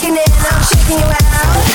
shaking it, I'm shaking you out.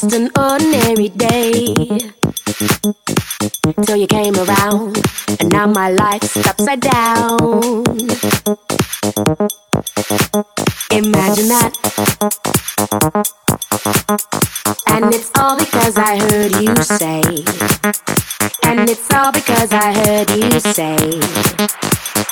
just an ordinary day. Till you came around, and now my life's upside down. Imagine that. And it's all because I heard you say. And it's all because I heard you say.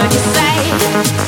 word you say.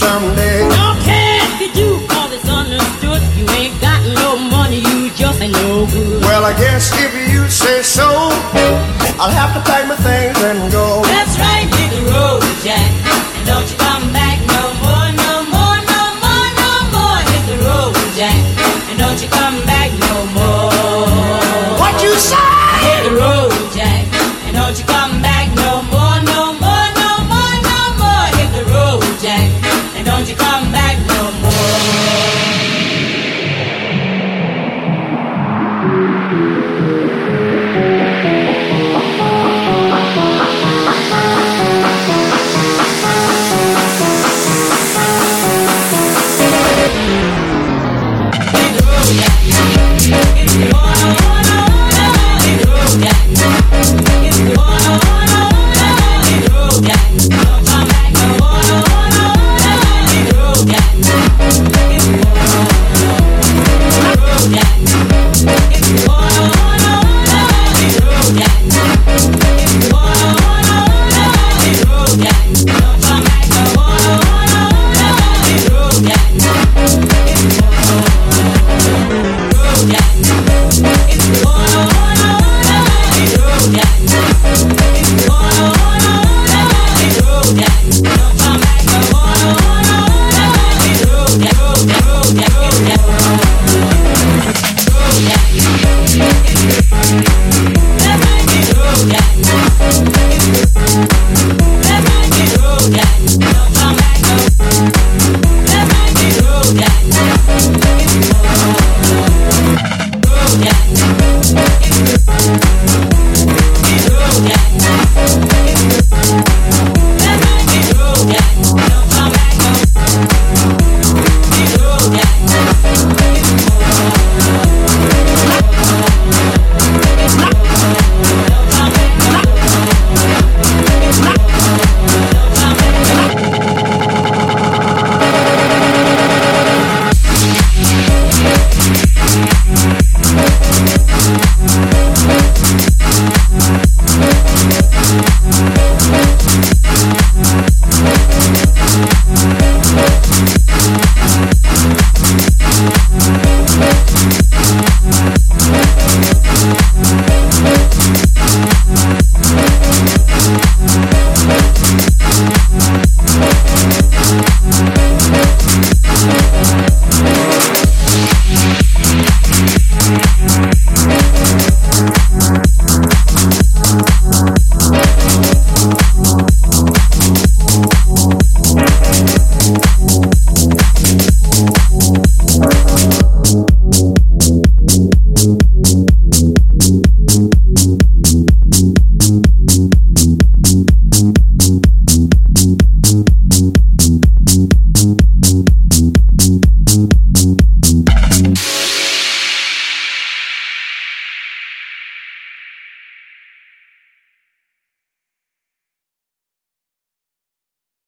Well,